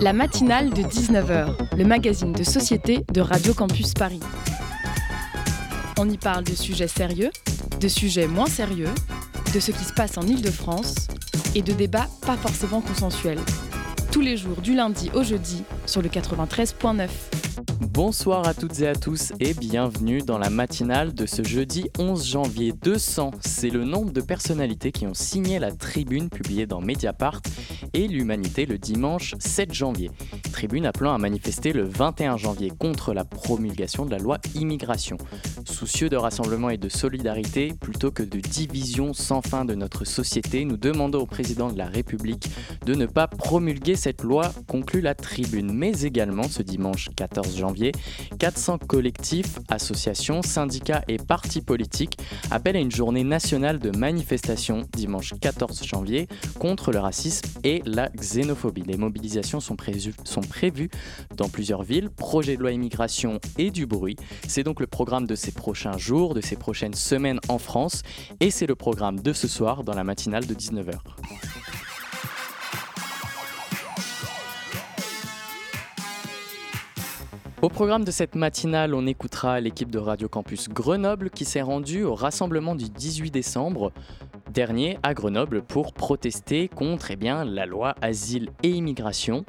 La matinale de 19h, le magazine de société de Radio Campus Paris. On y parle de sujets sérieux, de sujets moins sérieux, de ce qui se passe en Ile-de-France et de débats pas forcément consensuels. Tous les jours du lundi au jeudi sur le 93.9. Bonsoir à toutes et à tous et bienvenue dans la matinale de ce jeudi 11 janvier 200. C'est le nombre de personnalités qui ont signé la tribune publiée dans Mediapart et l'Humanité le dimanche 7 janvier. Tribune appelant à manifester le 21 janvier contre la promulgation de la loi immigration. Soucieux de rassemblement et de solidarité, plutôt que de division sans fin de notre société, nous demandons au président de la République de ne pas promulguer cette loi, conclut la tribune. Mais également ce dimanche 14 janvier, 400 collectifs, associations, syndicats et partis politiques appellent à une journée nationale de manifestation dimanche 14 janvier contre le racisme et la xénophobie. Des mobilisations sont, sont prévues dans plusieurs villes, projet de loi immigration et du bruit. C'est donc le programme de ces prochains jours, de ces prochaines semaines en France et c'est le programme de ce soir dans la matinale de 19h. Au programme de cette matinale, on écoutera l'équipe de Radio Campus Grenoble qui s'est rendue au rassemblement du 18 décembre dernier à Grenoble pour protester contre eh bien, la loi asile et immigration.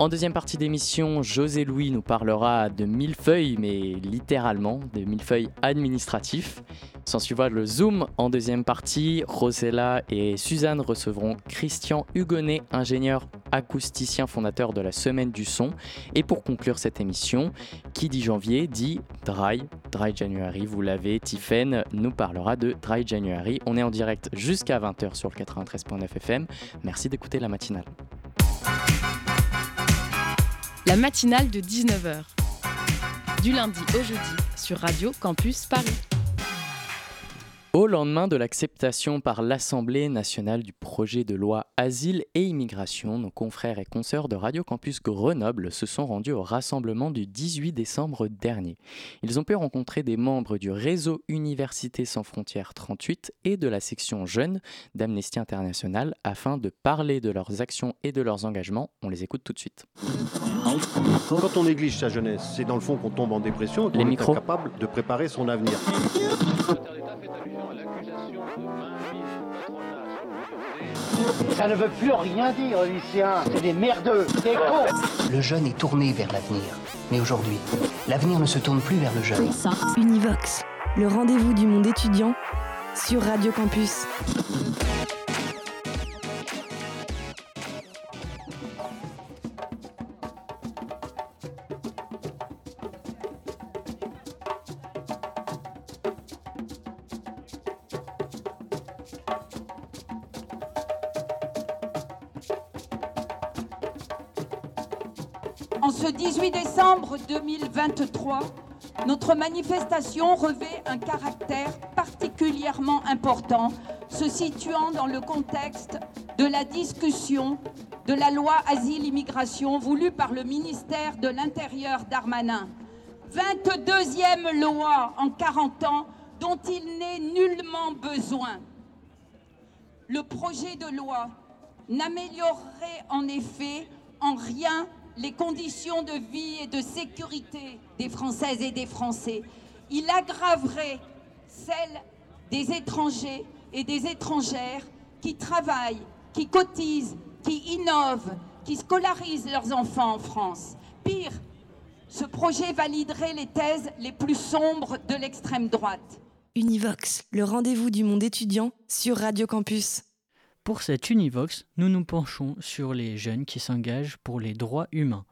En deuxième partie d'émission, José Louis nous parlera de millefeuilles, mais littéralement, de millefeuilles administratifs. S'en suivra le Zoom. En deuxième partie, Rosella et Suzanne recevront Christian Hugonnet, ingénieur acousticien fondateur de la Semaine du Son. Et pour conclure cette émission, qui dit janvier dit Dry, Dry January. Vous l'avez, Tiffen nous parlera de Dry January. On est en direct jusqu'à 20h sur le 93.9 FM. Merci d'écouter la matinale la matinale de 19h. Du lundi au jeudi sur Radio Campus Paris. Au lendemain de l'acceptation par l'Assemblée nationale du projet de loi Asile et Immigration, nos confrères et consoeurs de Radio Campus Grenoble se sont rendus au rassemblement du 18 décembre dernier. Ils ont pu rencontrer des membres du réseau Université sans frontières 38 et de la section jeunes d'Amnesty International afin de parler de leurs actions et de leurs engagements. On les écoute tout de suite. Quand on néglige sa jeunesse, c'est dans le fond qu'on tombe en dépression et qu'on est incapable de préparer son avenir. Ça ne veut plus rien dire, lycéens. C'est des merdeux, des cons. Le jeune est tourné vers l'avenir. Mais aujourd'hui, l'avenir ne se tourne plus vers le jeune. Univox, le rendez-vous du monde étudiant sur Radio Campus. Décembre 2023, notre manifestation revêt un caractère particulièrement important, se situant dans le contexte de la discussion de la loi Asile-Immigration voulue par le ministère de l'Intérieur Darmanin. 22e loi en 40 ans dont il n'est nullement besoin. Le projet de loi n'améliorerait en effet en rien les conditions de vie et de sécurité des Françaises et des Français. Il aggraverait celles des étrangers et des étrangères qui travaillent, qui cotisent, qui innovent, qui scolarisent leurs enfants en France. Pire, ce projet validerait les thèses les plus sombres de l'extrême droite. Univox, le rendez-vous du monde étudiant sur Radio Campus. Pour cette Univox, nous nous penchons sur les jeunes qui s'engagent pour les droits humains.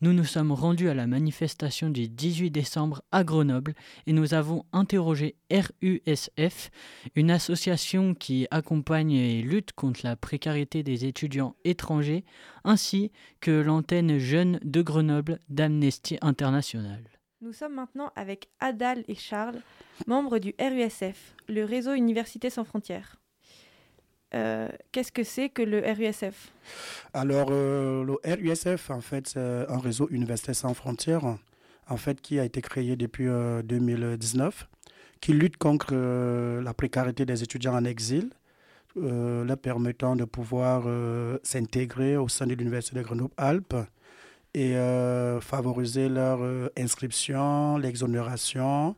Nous nous sommes rendus à la manifestation du 18 décembre à Grenoble et nous avons interrogé RUSF, une association qui accompagne et lutte contre la précarité des étudiants étrangers, ainsi que l'antenne jeune de Grenoble d'Amnesty International. Nous sommes maintenant avec Adal et Charles, membres du RUSF, le réseau Université sans frontières. Euh, qu'est-ce que c'est que le RUSF Alors, euh, le RUSF, en fait, c'est un réseau Université sans frontières, en fait, qui a été créé depuis 2019, euh, qui lutte contre la précarité des étudiants en exil, leur permettant de pouvoir s'intégrer au sein de l'Université de Grenoble-Alpes et favoriser leur inscription, l'exonération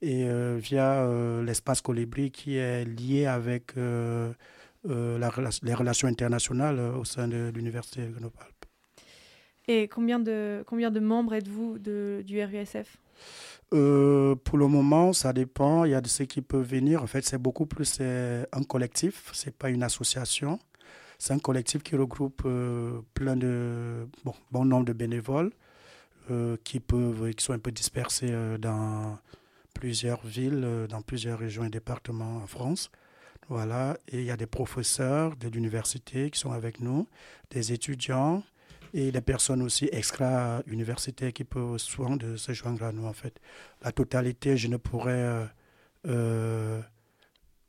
et via l'espace Colibri qui est lié avec la, les relations internationales au sein de l'Université de Grenoble-Alpes. Et combien de, combien de membres êtes-vous du RUSF euh, Pour le moment, ça dépend. Il y a de ceux qui peuvent venir. En fait, c'est beaucoup plus un collectif, ce n'est pas une association. C'est un collectif qui regroupe euh, plein de, bon, bon nombre de bénévoles euh, qui, peuvent, qui sont un peu dispersés dans plusieurs villes, dans plusieurs régions et départements en France. Voilà, et il y a des professeurs de l'université qui sont avec nous, des étudiants, et les personnes aussi extra-universitaires qui peuvent souvent de se joindre à nous en fait. La totalité, je ne pourrais euh, euh,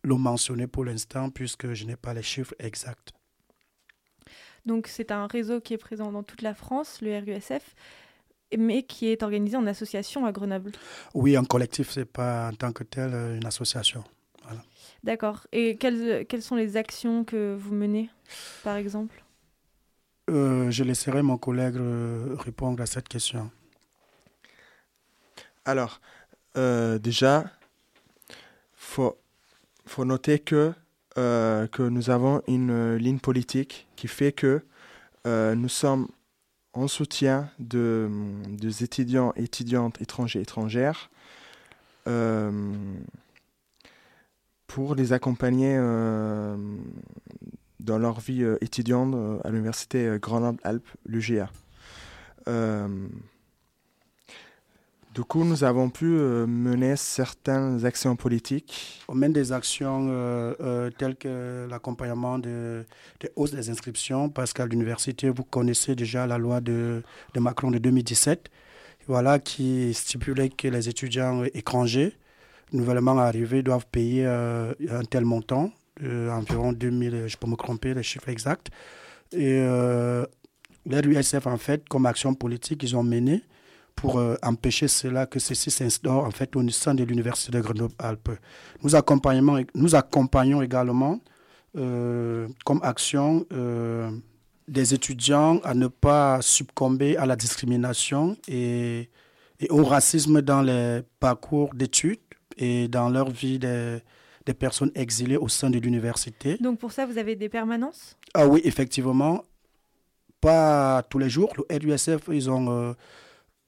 le mentionner pour l'instant puisque je n'ai pas les chiffres exacts. Donc c'est un réseau qui est présent dans toute la France, le RUSF, mais qui est organisé en association à Grenoble. Oui, en collectif, c'est pas en tant que tel euh, une association. D'accord. Et quelles, quelles sont les actions que vous menez, par exemple? Euh, je laisserai mon collègue euh, répondre à cette question. Alors, euh, déjà, il faut, faut, noter que, que nous avons une ligne politique qui fait que nous sommes en soutien de, des étudiants, étudiantes, étrangers, étrangères pour les accompagner dans leur vie euh, étudiante euh, à l'université euh, Grenoble-Alpes, l'UGA. Du coup, nous avons pu mener certaines actions politiques. On mène des actions telles que l'accompagnement de, de hausse des inscriptions, parce qu'à l'université, vous connaissez déjà la loi de, de, Macron de 2017, voilà, qui stipulait que les étudiants étrangers nouvellement arrivés doivent payer un tel montant euh, environ 2000, je peux me tromper, les chiffres exacts. Et euh, l'USF, en fait, comme action politique, ils ont mené pour euh, empêcher cela, que ceci s'instaure en fait au sein de l'Université de Grenoble-Alpes. Nous accompagnons, nous accompagnons également euh, comme action des étudiants à ne pas succomber à la discrimination et au racisme dans les parcours d'études et dans leur vie de, des personnes exilées au sein de l'université. Donc pour ça, vous avez des permanences? Ah oui, effectivement. Pas tous les jours. Le RUSF, ils, ont, euh,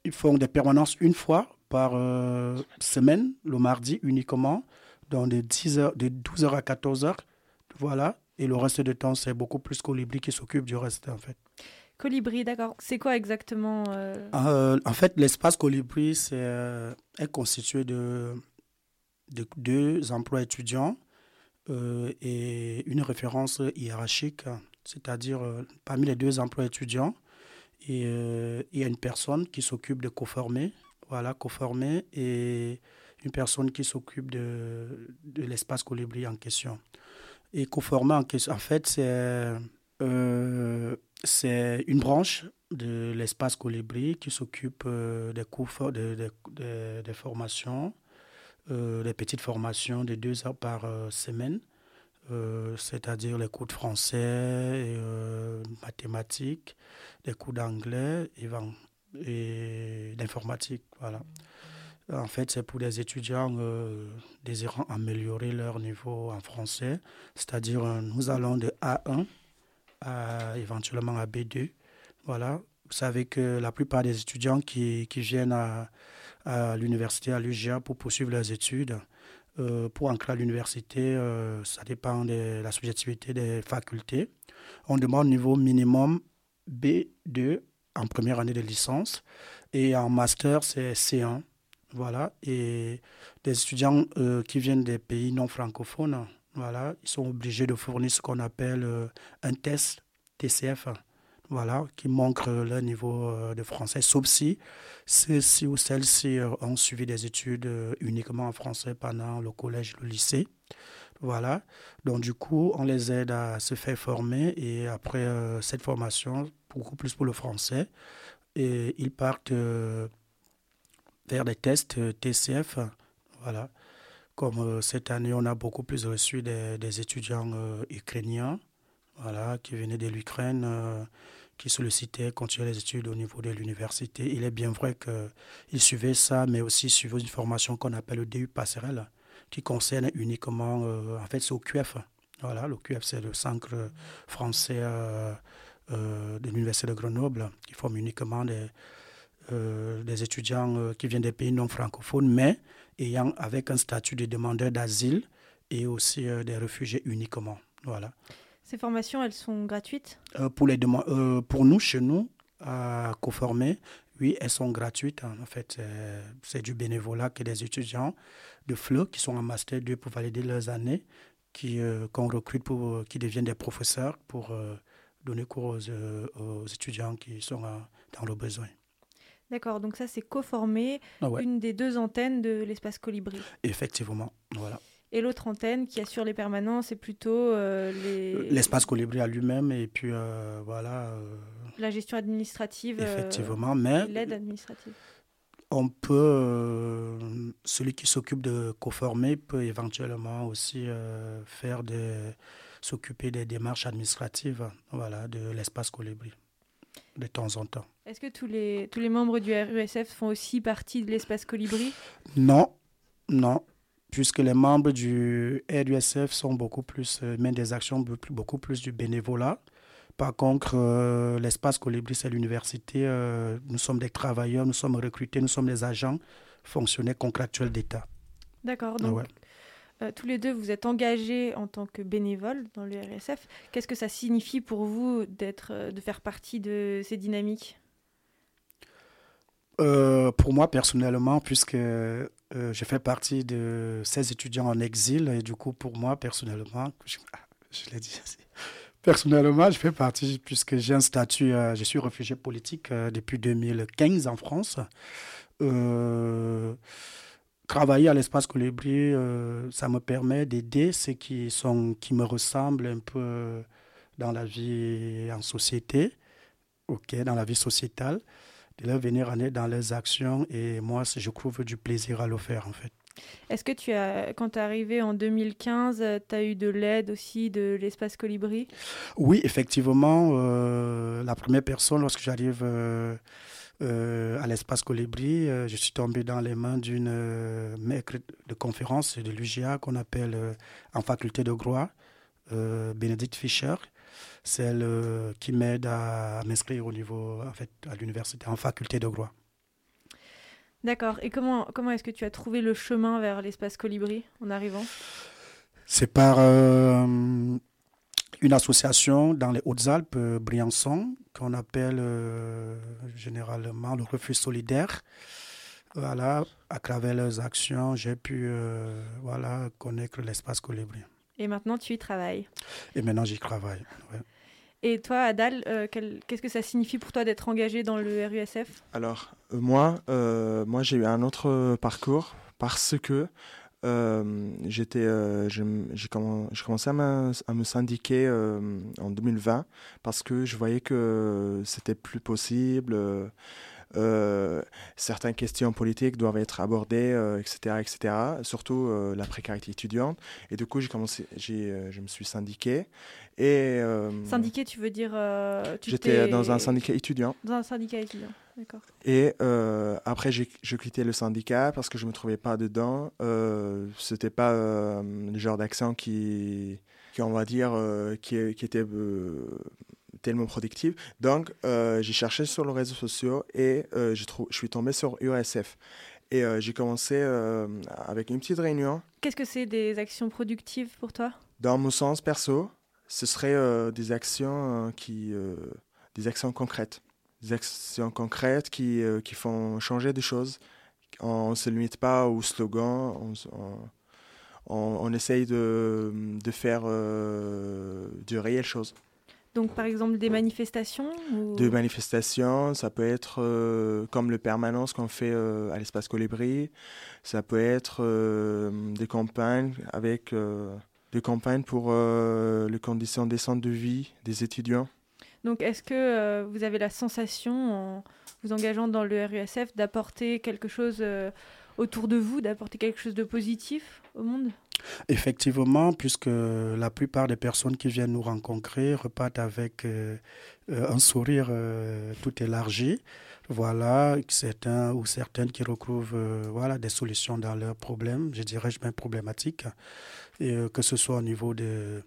ils font des permanences une fois par euh, semaine, le mardi uniquement, dans de, 10 heures, de 12h à 14h. Voilà. Et le reste du temps, c'est beaucoup plus Colibri qui s'occupe du reste, en fait. Colibri, d'accord. C'est quoi exactement euh? En fait, l'espace Colibri, c'est est constitué de de deux emplois étudiants euh, et une référence hiérarchique, c'est-à-dire euh, parmi les deux emplois étudiants, euh, il y a une personne qui s'occupe de conformer, voilà, conformer, et une personne qui s'occupe de, de l'espace colibri en question. Et conformer, en, en fait, c'est une branche de l'espace colibri qui s'occupe des formations euh, les petites formations de deux heures par euh, semaine, euh, c'est-à-dire les cours de français, mathématiques, les cours d'anglais et, d'informatique. Voilà. En fait, c'est pour les étudiants désirant améliorer leur niveau en français, c'est-à-dire nous allons de A1 à éventuellement à B2. Voilà. Vous savez que la plupart des étudiants qui, qui viennent à, à l'université, à l'UGA, pour poursuivre leurs études. Euh, pour entrer à l'université, euh, ça dépend de la subjectivité des facultés. On demande niveau minimum B2 en première année de licence et en master, c'est C1. Voilà. Et des étudiants euh, qui viennent des pays non francophones, voilà, ils sont obligés de fournir ce qu'on appelle un test TCF voilà, qui montrent leur niveau euh, de français, sauf si ceux-ci ou celles-ci euh, ont suivi des études euh, uniquement en français pendant le collège, le lycée. Voilà, donc du coup, on les aide à se faire former et après cette formation, beaucoup plus pour le français, et ils partent vers des tests TCF, voilà, Comme cette année, on a beaucoup plus reçu des, étudiants ukrainiens voilà, qui venaient de l'Ukraine qui sollicitaient continuer les études au niveau de l'université. Il est bien vrai qu'ils suivaient ça, mais aussi suivaient une formation qu'on appelle le DU passerelle, qui concerne uniquement, en fait, c'est au QF. Voilà, le QF, c'est le centre français euh, de l'Université de Grenoble, qui forment uniquement des, euh, des étudiants euh, qui viennent des pays non francophones, mais ayant avec un statut de demandeur d'asile et aussi des réfugiés uniquement. Voilà. Ces formations, elles sont gratuites? Pour, les pour nous, chez nous, à Coformé, oui, elles sont gratuites. En fait, c'est du bénévolat que des étudiants de FLE qui sont en Master 2 pour valider leurs années, qui qu'on recrute pour qui deviennent des professeurs pour donner cours euh, aux, étudiants qui sont dans le besoin. D'accord, donc ça c'est co-formé, ah une des deux antennes de l'espace Colibri. Effectivement, voilà. Et l'autre antenne qui assure les permanences, c'est plutôt euh, les... Euh, l'espace Colibri à lui-même et puis voilà. La gestion administrative. Effectivement, mais... L'aide administrative. On peut, celui qui s'occupe de co-former peut éventuellement aussi faire des s'occuper des démarches administratives voilà, de l'espace Colibri de temps en temps. Est-ce que tous les, tous les membres du RUSF font aussi partie de l'espace Colibri? Non, non, puisque les membres du RUSF sont beaucoup plus, euh, mènent des actions beaucoup plus du bénévolat. Par contre, euh, l'espace Colibri, c'est l'université. Euh, nous sommes des travailleurs, nous sommes recrutés, nous sommes des agents fonctionnaires contractuels d'État. D'accord. Donc, euh, tous les deux, vous êtes engagés en tant que bénévole dans le RSF. Qu'est-ce que ça signifie pour vous d'être, de faire partie de ces dynamiques? Pour moi, personnellement, puisque je fais partie de ces étudiants en exil, et du coup, pour moi, personnellement, je, je l'ai dit Personnellement, je fais partie, puisque j'ai un statut, je suis réfugié politique depuis 2015 en France. Euh, travailler à l'espace Colibri, euh, ça me permet d'aider ceux qui, sont, qui me ressemblent un peu dans la vie en société, ok, dans la vie sociétale, de leur venir en aide dans leurs actions et moi, je trouve du plaisir à le faire en fait. Est-ce que tu as, quand tu es arrivé en 2015, tu as eu de l'aide aussi de l'espace Colibri? Oui, effectivement. Euh, la première personne, lorsque j'arrive euh, euh, à l'espace Colibri, je suis tombé dans les mains d'une maître de conférence de l'UGA qu'on appelle en faculté de droit, Bénédicte Fischer. C'est elle qui m'aide à m'inscrire au niveau, en fait, à l'université en faculté de droit. D'accord. Et comment, comment est-ce que tu as trouvé le chemin vers l'espace Colibri en arrivant? C'est par une association dans les Hautes-Alpes, euh, Briançon, qu'on appelle euh, généralement le refuge solidaire. Voilà, à travers leurs actions, j'ai pu euh, voilà, connaître l'espace colibri. Et maintenant, tu y travailles? Et maintenant, j'y travaille. Et toi, Adal, qu'est-ce que ça signifie pour toi d'être engagé dans le RUSF Alors, moi, moi j'ai eu un autre parcours parce que euh, j'étais, euh, j'ai commencé à, me syndiquer euh, en 2020 parce que je voyais que c'était plus possible. certaines questions politiques doivent être abordées, etc., etc. Surtout la précarité étudiante. Et du coup, j'ai commencé, je me suis syndiqué. Et syndiqué, tu veux dire J'étais dans un syndicat étudiant. Dans un syndicat étudiant. Et euh, après, j'ai quitté le syndicat parce que je ne me trouvais pas dedans. Euh, C'était pas euh, le genre d'accent qui, qui, on va dire, euh, qui, qui, était tellement productif. Donc, j'ai cherché sur les réseaux sociaux et je, je suis tombé sur USF. Et j'ai commencé avec une petite réunion. Qu'est-ce que c'est des actions productives pour toi? Dans mon sens perso, ce serait des actions qui, des actions concrètes des actions concrètes qui, euh, qui font changer des choses. On ne se limite pas au slogan, on, on, essaye de, de faire euh, de réelles choses. Donc par exemple des manifestations Des manifestations, ça peut être euh, comme le permanence qu'on fait à l'espace Colibri, ça peut être des campagnes avec des campagnes pour les conditions décentes de vie des étudiants. Donc, est-ce que euh, vous avez la sensation, en vous engageant dans le RUSF, d'apporter quelque chose euh, autour de vous, d'apporter quelque chose de positif au monde? Effectivement, puisque la plupart des personnes qui viennent nous rencontrer repartent avec euh, euh, un sourire euh, tout élargi. Voilà, certains ou certaines qui retrouvent voilà, des solutions dans leurs problèmes, je dirais même problématiques, et que ce soit au niveau de,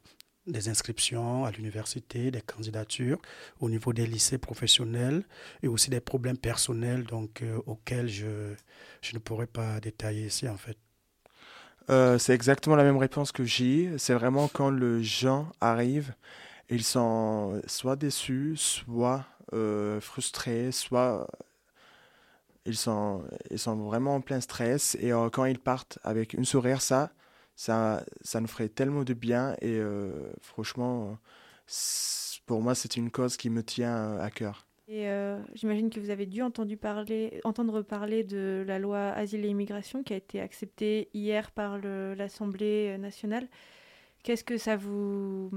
des inscriptions à l'université, des candidatures, au niveau des lycées professionnels et aussi des problèmes personnels donc, auxquels je, je ne pourrais pas détailler ici en fait. Euh, c'est exactement la même réponse que j'ai. C'est vraiment quand les gens arrivent, ils sont soit déçus, soit euh, frustrés, soit ils sont, ils sont vraiment en plein stress. Et euh, quand ils partent avec une sourire, ça, ça, ça nous ferait tellement de bien. Et franchement, pour moi, c'est une cause qui me tient à cœur. Et euh, j'imagine que vous avez dû entendre parler, de la loi Asile et Immigration qui a été acceptée hier par l'Assemblée nationale. Qu'est-ce que ça vous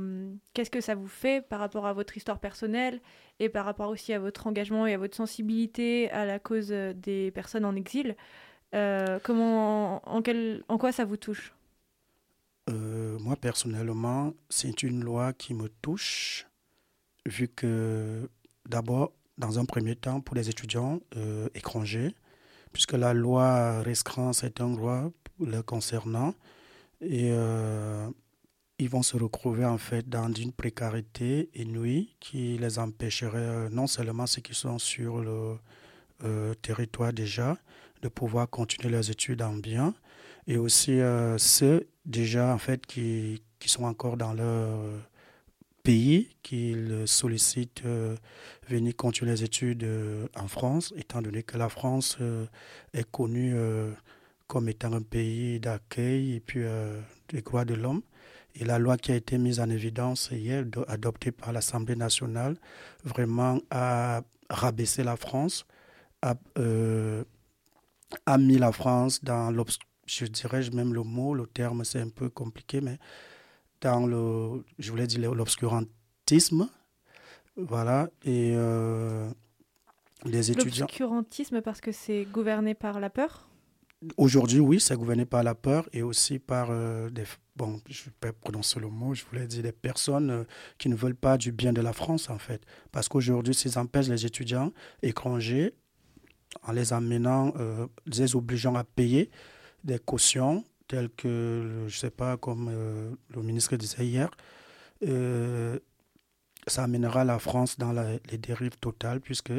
qu'est-ce que ça vous fait par rapport à votre histoire personnelle et par rapport aussi à votre engagement et à votre sensibilité à la cause des personnes en exil? Euh, Comment en quoi ça vous touche? Euh, Moi personnellement, c'est une loi qui me touche vu que d'abord dans un premier temps pour les étudiants euh, étrangers, puisque la loi restreint certains droits le concernant. Et euh, ils vont se retrouver en fait dans une précarité inouïe qui les empêcherait non seulement ceux qui sont sur le territoire déjà de pouvoir continuer leurs études en bien, et aussi ceux déjà en fait qui, qui sont encore dans leur pays qu'il sollicite euh, venir continuer les études euh, en France, étant donné que la France euh, est connue comme étant un pays d'accueil et puis des droits de l'homme. Et la loi qui a été mise en évidence hier, adoptée par l'Assemblée nationale, vraiment a rabaissé la France, a, a mis la France dans l'obscurité je dirais même le mot, le terme c'est un peu compliqué, mais dans le, je voulais dire l'obscurantisme. Voilà, et euh, les étudiants. L'obscurantisme parce que c'est gouverné par la peur? Aujourd'hui, oui, c'est gouverné par la peur et aussi par euh, des. Bon, je ne vais pas prononcer le mot, je voulais dire des personnes euh, qui ne veulent pas du bien de la France, en fait. Parce qu'aujourd'hui, s'ils empêchent les étudiants étrangers, en les amenant, les obligeant à payer des cautions tel que, je ne sais pas, comme euh, le ministre disait hier, euh, ça amènera la France dans les dérives totales, puisque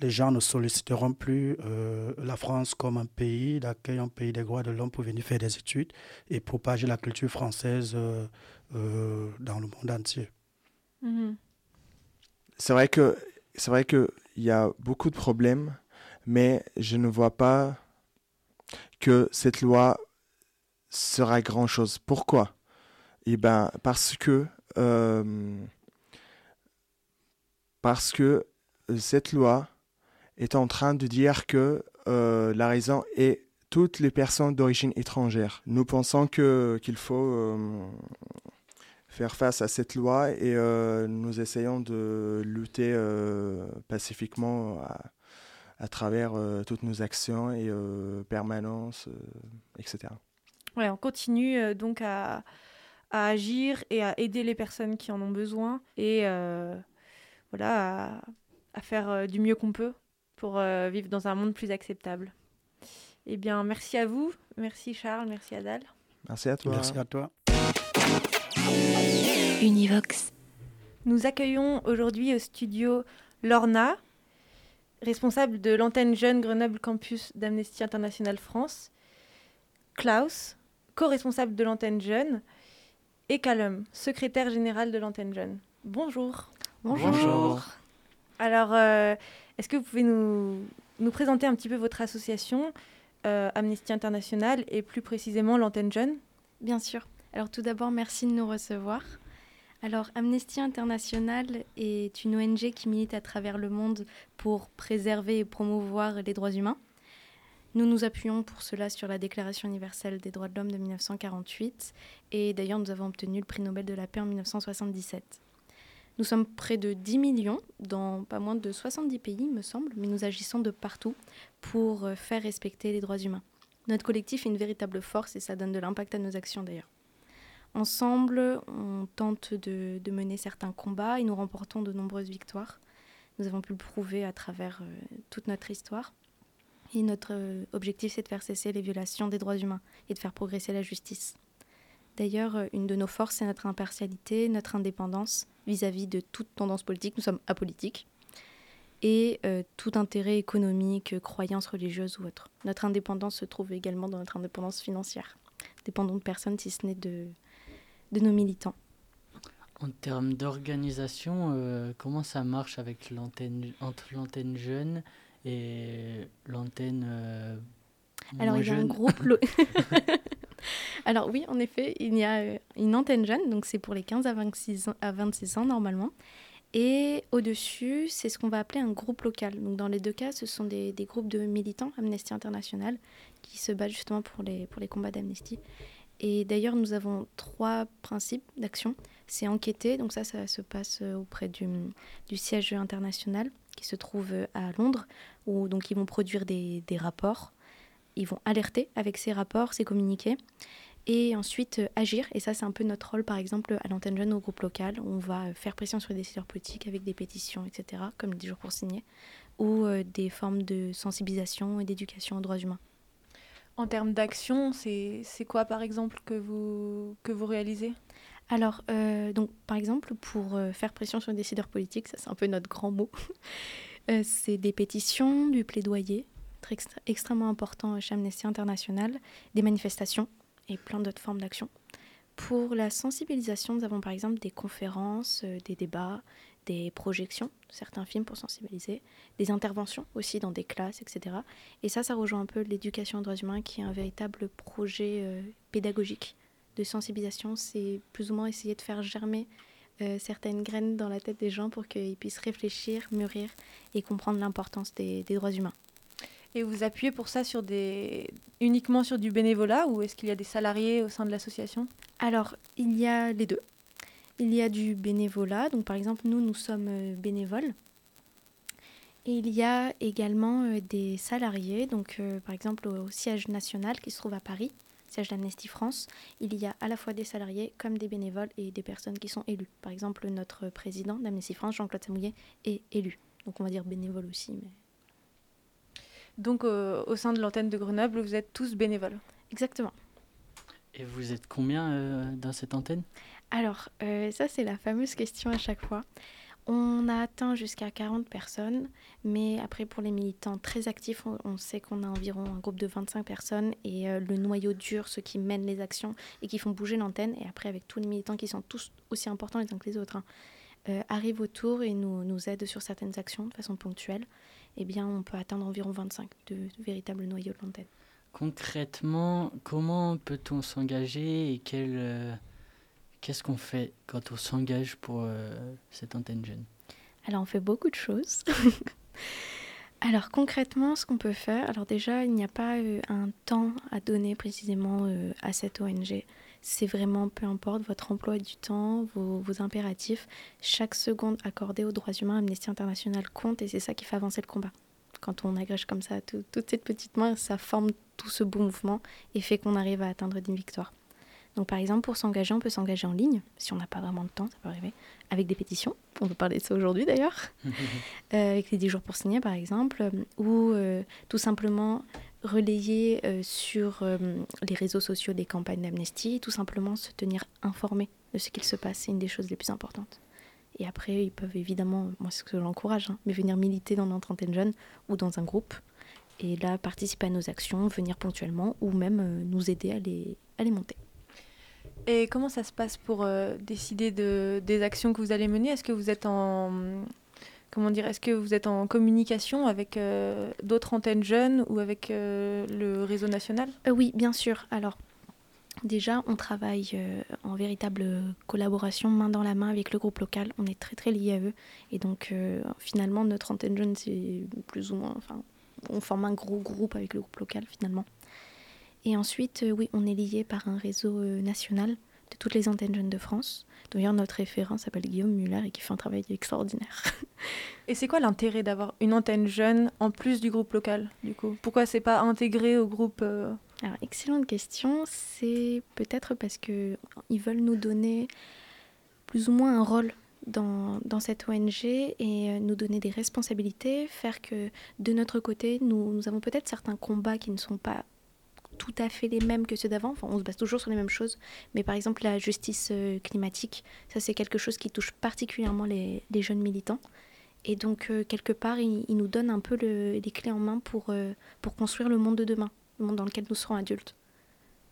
les gens ne solliciteront plus euh, la France comme un pays d'accueil, un pays des droits de l'homme pour venir faire des études et propager la culture française dans le monde entier. Mm-hmm. C'est vrai que c'est vrai qu'il y a beaucoup de problèmes, mais je ne vois pas que cette loi sera grand-chose. Pourquoi? Eh ben, parce que, euh, parce que cette loi est en train de dire que euh, la raison est toutes les personnes d'origine étrangère. Nous pensons que qu'il faut euh, faire face à cette loi et nous essayons de lutter pacifiquement à travers toutes nos actions et permanences, etc on continue euh, donc à, agir et à aider les personnes qui en ont besoin et euh, voilà, à, faire euh, du mieux qu'on peut pour vivre dans un monde plus acceptable. Eh bien, merci à vous. Merci Charles, merci Adal. Merci à toi. Merci à toi. Univox. Nous accueillons aujourd'hui au studio Lorna, responsable de l'antenne jeune Grenoble Campus d'Amnesty International France, Klaus, co-responsable de l'antenne jeune, et Calum, secrétaire général de l'antenne jeune. Bonjour. Bonjour. Alors, euh, est-ce que vous pouvez nous, nous, présenter un petit peu votre association, euh, Amnesty International, et plus précisément l'antenne jeune? Bien sûr. Alors tout d'abord, merci de nous recevoir. Alors, Amnesty International est une ONG qui milite à travers le monde pour préserver et promouvoir les droits humains. Nous nous appuyons pour cela sur la Déclaration universelle des droits de l'homme de 1948 et d'ailleurs nous avons obtenu le prix Nobel de la paix en 1977. Nous sommes près de 10 millions dans pas moins de 70 pays, me semble, mais nous agissons de partout pour faire respecter les droits humains. Notre collectif est une véritable force et ça donne de l'impact à nos actions d'ailleurs. Ensemble, on tente de, mener certains combats et nous remportons de nombreuses victoires. Nous avons pu le prouver à travers euh, toute notre histoire. Et notre euh, objectif, c'est de faire cesser les violations des droits humains et de faire progresser la justice. D'ailleurs, euh, une de nos forces, c'est notre impartialité, notre indépendance vis-à-vis de toute tendance politique. Nous sommes apolitiques. Et tout intérêt économique, croyance religieuse ou autre. Notre indépendance se trouve également dans notre indépendance financière. Dépendons de personne, si ce n'est de, de nos militants. En termes d'organisation, euh, comment ça marche avec l'antenne entre l'antenne jeune et l'antenne euh, Alors il y a un groupe. Alors oui, en effet, il y a euh, une antenne jeune, donc c'est pour les 15 à 26 ans, à 26 ans normalement. Et au-dessus, c'est ce qu'on va appeler un groupe local. Donc dans les deux cas, ce sont des, des groupes de militants Amnesty International qui se battent justement pour les, pour les combats d'Amnesty. Et d'ailleurs, nous avons trois principes d'action. C'est enquêter, donc ça, ça se passe euh, auprès du, du, siège international qui se trouve euh, à Londres, où donc ils vont produire des, des rapports, ils vont alerter avec ces rapports, ces communiqués, et ensuite euh, agir. Et ça, c'est un peu notre rôle, par exemple, à l'antenne jeune au groupe local. On va faire pression sur les décideurs politiques avec des pétitions, etc., comme 10 jours pour signer, ou des formes de sensibilisation et d'éducation aux droits humains. En termes d'action, c'est quoi par exemple que vous, que vous réalisez? Alors, euh, donc, par exemple, pour euh, faire pression sur les décideurs politiques, ça c'est un peu notre grand mot, euh, c'est des pétitions, du plaidoyer, très extrêmement important chez Amnesty International, des manifestations et plein d'autres formes d'action. Pour la sensibilisation, nous avons par exemple des conférences, des débats, des projections, certains films pour sensibiliser, des interventions aussi dans des classes, etc. Et ça, ça rejoint un peu l'éducation aux droits humains qui est un véritable projet euh, pédagogique de sensibilisation. C'est plus ou moins essayer de faire germer euh, certaines graines dans la tête des gens pour qu'ils puissent réfléchir, mûrir et comprendre l'importance des, des, droits humains. Et vous appuyez pour ça sur des... uniquement sur du bénévolat ou est-ce qu'il y a des salariés au sein de l'association? Alors, il y a les deux. Il y a du bénévolat, donc par exemple nous, nous sommes euh, bénévoles. Et il y a également euh, des salariés, donc euh, par exemple au siège national qui se trouve à Paris, siège d'Amnesty France, il y a à la fois des salariés comme des bénévoles et des personnes qui sont élues. Par exemple, notre président d'Amnesty France, Jean-Claude Samouillet, est élu. Donc on va dire bénévole aussi. Mais... Donc au sein de l'antenne de Grenoble, vous êtes tous bénévoles Exactement. Et vous êtes combien dans cette antenne? Alors, euh, ça c'est la fameuse question à chaque fois. On a atteint jusqu'à 40 personnes, mais après pour les militants très actifs, on, sait qu'on a environ un groupe de 25 personnes et euh, le noyau dur, ceux qui mènent les actions et qui font bouger l'antenne, et après avec tous les militants qui sont tous aussi importants les uns que les autres, hein, euh, arrivent autour et nous, aident sur certaines actions de façon ponctuelle, eh bien on peut atteindre environ 25 de, véritables noyaux de l'antenne. Concrètement, comment peut-on s'engager et quel Qu'est-ce qu'on fait quand on s'engage pour euh, cette antenne jeune? Alors on fait beaucoup de choses. alors concrètement, ce qu'on peut faire, alors déjà, il n'y a pas euh, un temps à donner précisément euh, à cette ONG. C'est vraiment, peu importe votre emploi du temps, vos, impératifs, chaque seconde accordée aux droits humains, Amnesty International compte et c'est ça qui fait avancer le combat. Quand on agrège comme ça toutes ces petites mains, ça forme tout ce beau mouvement et fait qu'on arrive à atteindre une victoire. Donc par exemple, pour s'engager, on peut s'engager en ligne, si on n'a pas vraiment de temps, ça peut arriver, avec des pétitions. On peut parler de ça aujourd'hui d'ailleurs, euh, avec les 10 jours pour signer par exemple, euh, ou euh, tout simplement relayer sur les réseaux sociaux des campagnes d'amnesty, tout simplement se tenir informé de ce qu'il se passe, c'est une des choses les plus importantes. Et après, ils peuvent évidemment, moi c'est ce que j'encourage, hein, mais venir militer dans notre antenne jeune ou dans un groupe, et là participer à nos actions, venir ponctuellement, ou même nous aider à les, à les monter. Et comment ça se passe pour euh, décider de, des actions que vous allez mener? Est-ce que vous êtes en comment dire Est-ce que vous êtes en communication avec euh, d'autres antennes jeunes ou avec euh, le réseau national? Oui, bien sûr. Alors déjà, on travaille en véritable collaboration, main dans la main avec le groupe local. On est très très liés à eux et donc finalement notre antenne jeune c'est plus ou moins, enfin, on forme un gros groupe avec le groupe local finalement. Et ensuite, euh, oui, on est lié par un réseau euh, national de toutes les antennes jeunes de France. D'ailleurs, notre référent s'appelle Guillaume Muller et qui fait un travail extraordinaire. et c'est quoi l'intérêt d'avoir une antenne jeune en plus du groupe local, du coup? Pourquoi c'est pas intégré au groupe euh, Alors, excellente question. C'est peut-être parce qu'ils veulent nous donner plus ou moins un rôle dans, dans, cette ONG et nous donner des responsabilités, faire que de notre côté, nous, nous avons peut-être certains combats qui ne sont pas tout à fait les mêmes que ceux d'avant. Enfin, on se base toujours sur les mêmes choses. Mais par exemple, la justice euh, climatique, ça c'est quelque chose qui touche particulièrement les, jeunes militants. Et donc, euh, quelque part, il, nous donne un peu le, les clés en main pour, pour construire le monde de demain, le monde dans lequel nous serons adultes.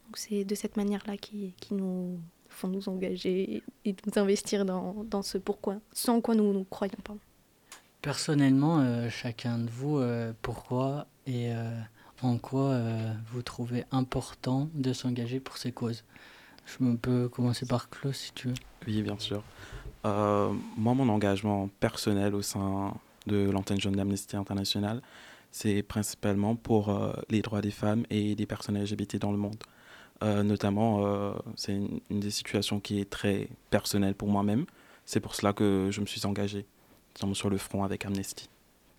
Donc, c'est de cette manière-là qui, qui nous, font nous engager et nous investir dans, dans ce pourquoi, sans quoi nous nous croyons. pas. Personnellement, euh, chacun de vous, euh, pourquoi et euh, en quoi vous trouvez important de s'engager pour ces causes? Je peux commencer par Claude si tu veux. Oui, bien sûr. moi, mon engagement personnel au sein de l'antenne jeune d'Amnesty International, c'est principalement pour les droits des femmes et des personnes LGBT dans le monde. Euh, notamment, euh, c'est une, des situations qui est très personnelle pour moi-même. C'est pour cela que je me suis engagé sur le front avec Amnesty.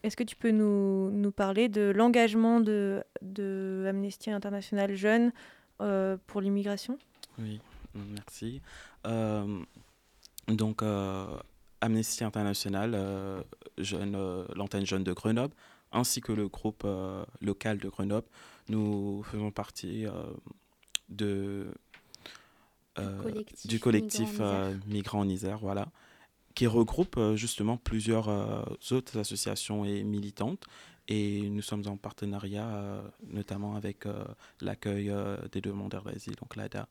Est-ce que tu peux nous, nous parler de l'engagement de, de, Amnesty International Jeunes euh, pour l'immigration? Oui, merci. donc, Amnesty International, l'antenne jeune de Grenoble, ainsi que le groupe local de Grenoble, nous faisons partie de, du collectif, euh, Migrants en Isère, voilà, qui regroupe euh, justement plusieurs euh, autres associations et militantes. Et nous sommes en partenariat notamment avec l'accueil des demandeurs d'asile, donc l'ADA.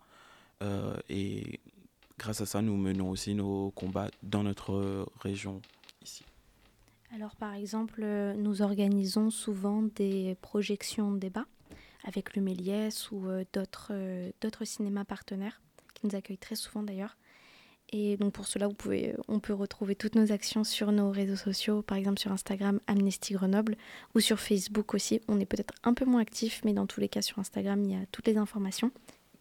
et grâce à ça, nous menons aussi nos combats dans notre région ici. Alors par exemple, nous organisons souvent des projections débats avec le Méliès ou euh, euh, d'autres cinémas partenaires qui nous accueillent très souvent d'ailleurs. Et donc pour cela, vous pouvez, on peut retrouver toutes nos actions sur nos réseaux sociaux, par exemple sur Instagram Amnesty Grenoble ou sur Facebook aussi. On est peut-être un peu moins actif, mais dans tous les cas sur Instagram, il y a toutes les informations.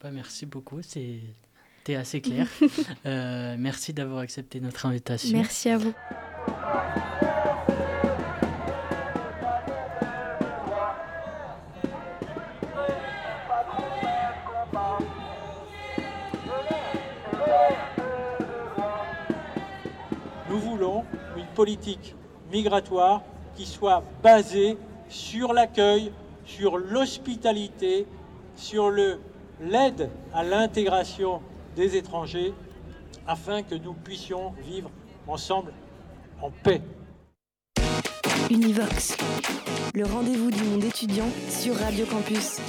Bah, merci beaucoup, c'était assez clair. Euh, merci d'avoir accepté notre invitation. Merci à vous. Politique migratoire qui soit basée sur l'accueil, sur l'hospitalité, sur l'aide à l'intégration des étrangers, afin que nous puissions vivre ensemble en paix. Univox, le rendez-vous du monde étudiant sur Radio Campus.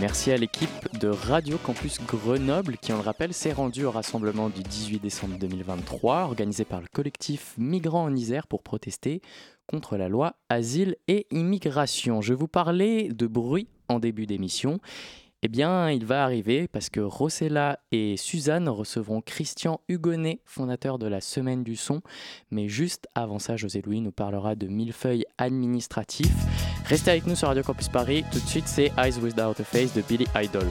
Merci à l'équipe de Radio Campus Grenoble qui, on le rappelle, s'est rendue au rassemblement du 18 décembre 2023 organisé par le collectif Migrants en Isère pour protester contre la loi Asile et Immigration. Je vous parlais de bruit en début d'émission. Eh bien, il va arriver parce que Rossella et Suzanne recevront Christian Hugonnet, fondateur de la Semaine du Son. Mais juste avant ça, José Louis nous parlera de millefeuilles administratifs. Restez avec nous sur Radio Campus Paris. Tout de suite, c'est Eyes Without a Face de Billy Idol.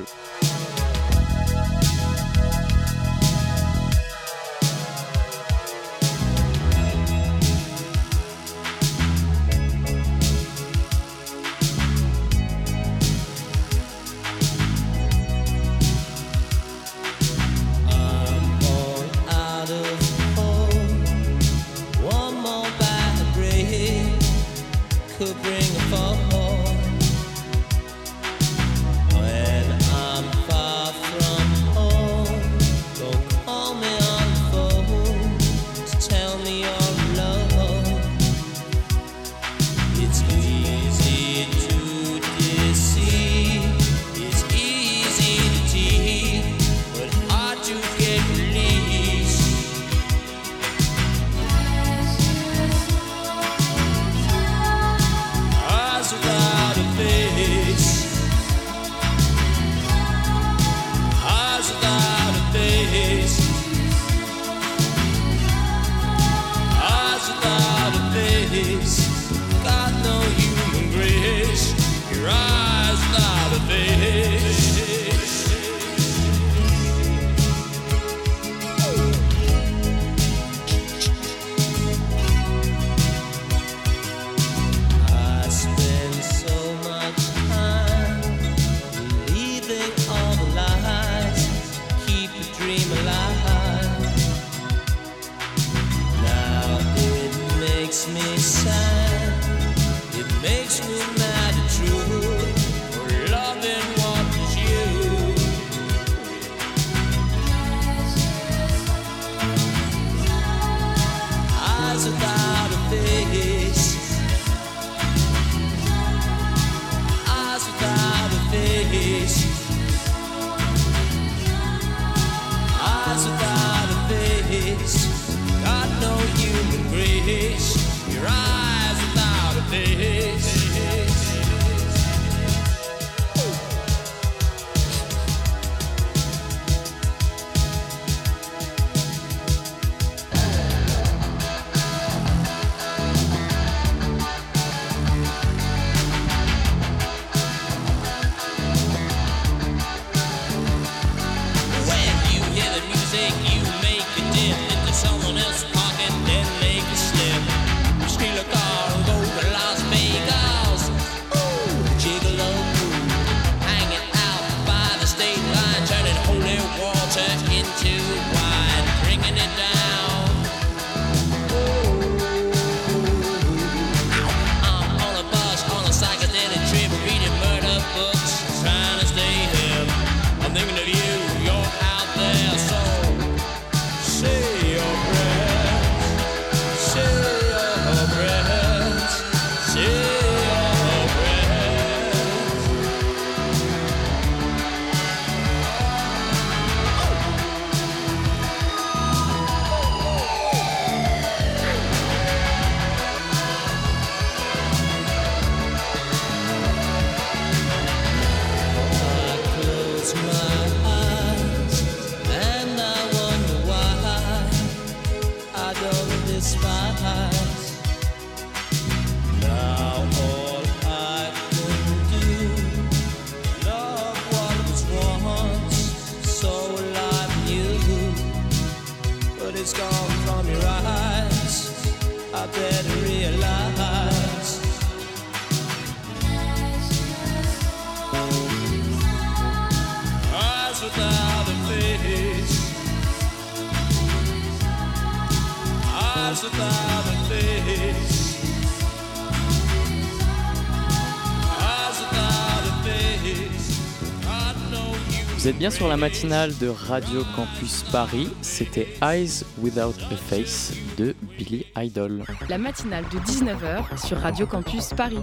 Bien sur la matinale de Radio Campus Paris. C'était Eyes Without a Face de Billy Idol. La matinale de 19h sur Radio Campus Paris.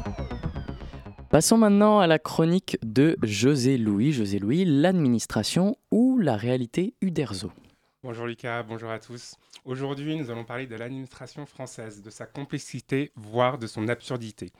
Passons maintenant à la chronique de José Louis. José Louis, l'administration ou la réalité Uderzo. Bonjour Lucas, bonjour à tous. Aujourd'hui, nous allons parler de l'administration française, de sa complexité, voire de son absurdité.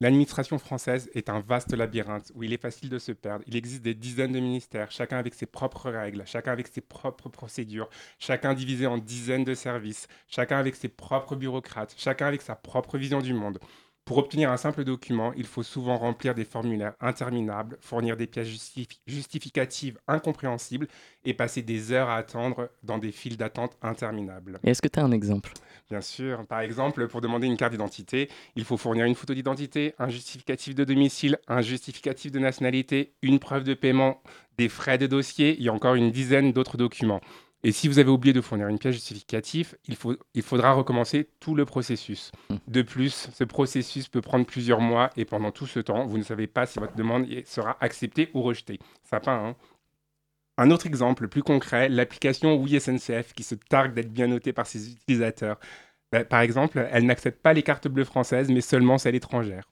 L'administration française est un vaste labyrinthe où il est facile de se perdre. Il existe des dizaines de ministères, chacun avec ses propres règles, chacun avec ses propres procédures, chacun divisé en dizaines de services, chacun avec ses propres bureaucrates, chacun avec sa propre vision du monde. Pour obtenir un simple document, il faut souvent remplir des formulaires interminables, fournir des pièces justificatives incompréhensibles et passer des heures à attendre dans des files d'attente interminables. Est-ce que tu as un exemple? Bien sûr. Par exemple, pour demander une carte d'identité, il faut fournir une photo d'identité, un justificatif de domicile, un justificatif de nationalité, une preuve de paiement, des frais de dossier et encore une dizaine d'autres documents. Et si vous avez oublié de fournir une pièce justificative, il, faut, il faudra recommencer tout le processus. Mmh. De plus, ce processus peut prendre plusieurs mois et pendant tout ce temps, vous ne savez pas si votre demande sera acceptée ou rejetée. Sympa, hein un autre exemple plus concret, l'application Oui SNCF qui se targue d'être bien notée par ses utilisateurs. Bah, par exemple, elle n'accepte pas les cartes bleues françaises, mais seulement celles étrangères.